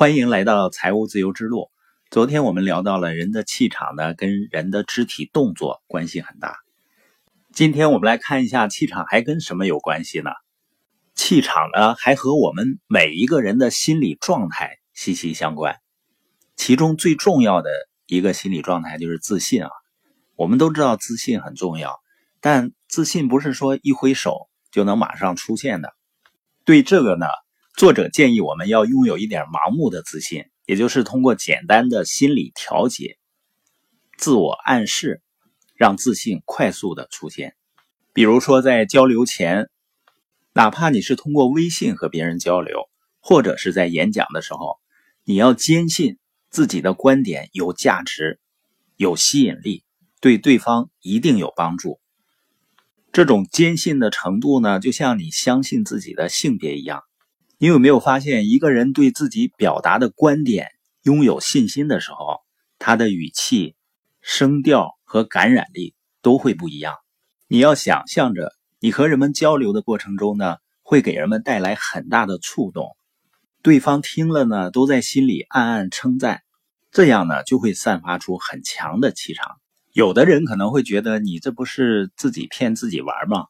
欢迎来到财务自由之路。昨天我们聊到了人的气场呢，跟人的肢体动作关系很大。今天我们来看一下气场还跟什么有关系呢？气场呢，还和我们每一个人的心理状态息息相关。其中最重要的一个心理状态就是自信啊。我们都知道自信很重要，但自信不是说一挥手就能马上出现的。对这个呢？作者建议我们要拥有一点盲目的自信，也就是通过简单的心理调节、自我暗示，让自信快速的出现。比如说，在交流前，哪怕你是通过微信和别人交流，或者是在演讲的时候，你要坚信自己的观点有价值、有吸引力，对对方一定有帮助。这种坚信的程度呢，就像你相信自己的性别一样。你有没有发现，一个人对自己表达的观点拥有信心的时候，他的语气、声调和感染力都会不一样。你要想象着，你和人们交流的过程中呢，会给人们带来很大的触动，对方听了呢，都在心里暗暗称赞，这样呢，就会散发出很强的气场。有的人可能会觉得，你这不是自己骗自己玩吗？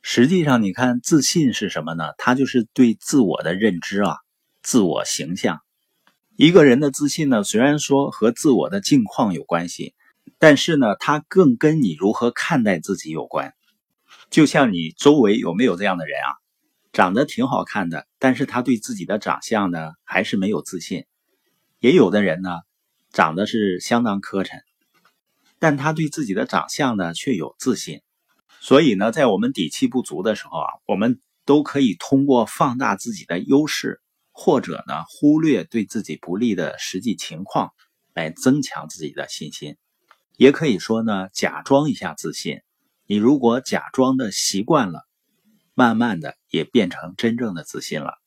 实际上，你看自信是什么呢？它就是对自我的认知啊，自我形象。一个人的自信呢，虽然说和自我的境况有关系，但是呢，它更跟你如何看待自己有关。就像你周围有没有这样的人啊？长得挺好看的，但是他对自己的长相呢，还是没有自信。也有的人呢，长得是相当磕碜，但他对自己的长相呢，却有自信。所以呢，在我们底气不足的时候啊，我们都可以通过放大自己的优势，或者呢忽略对自己不利的实际情况，来增强自己的信心。也可以说呢，假装一下自信。你如果假装的习惯了，慢慢的也变成真正的自信了。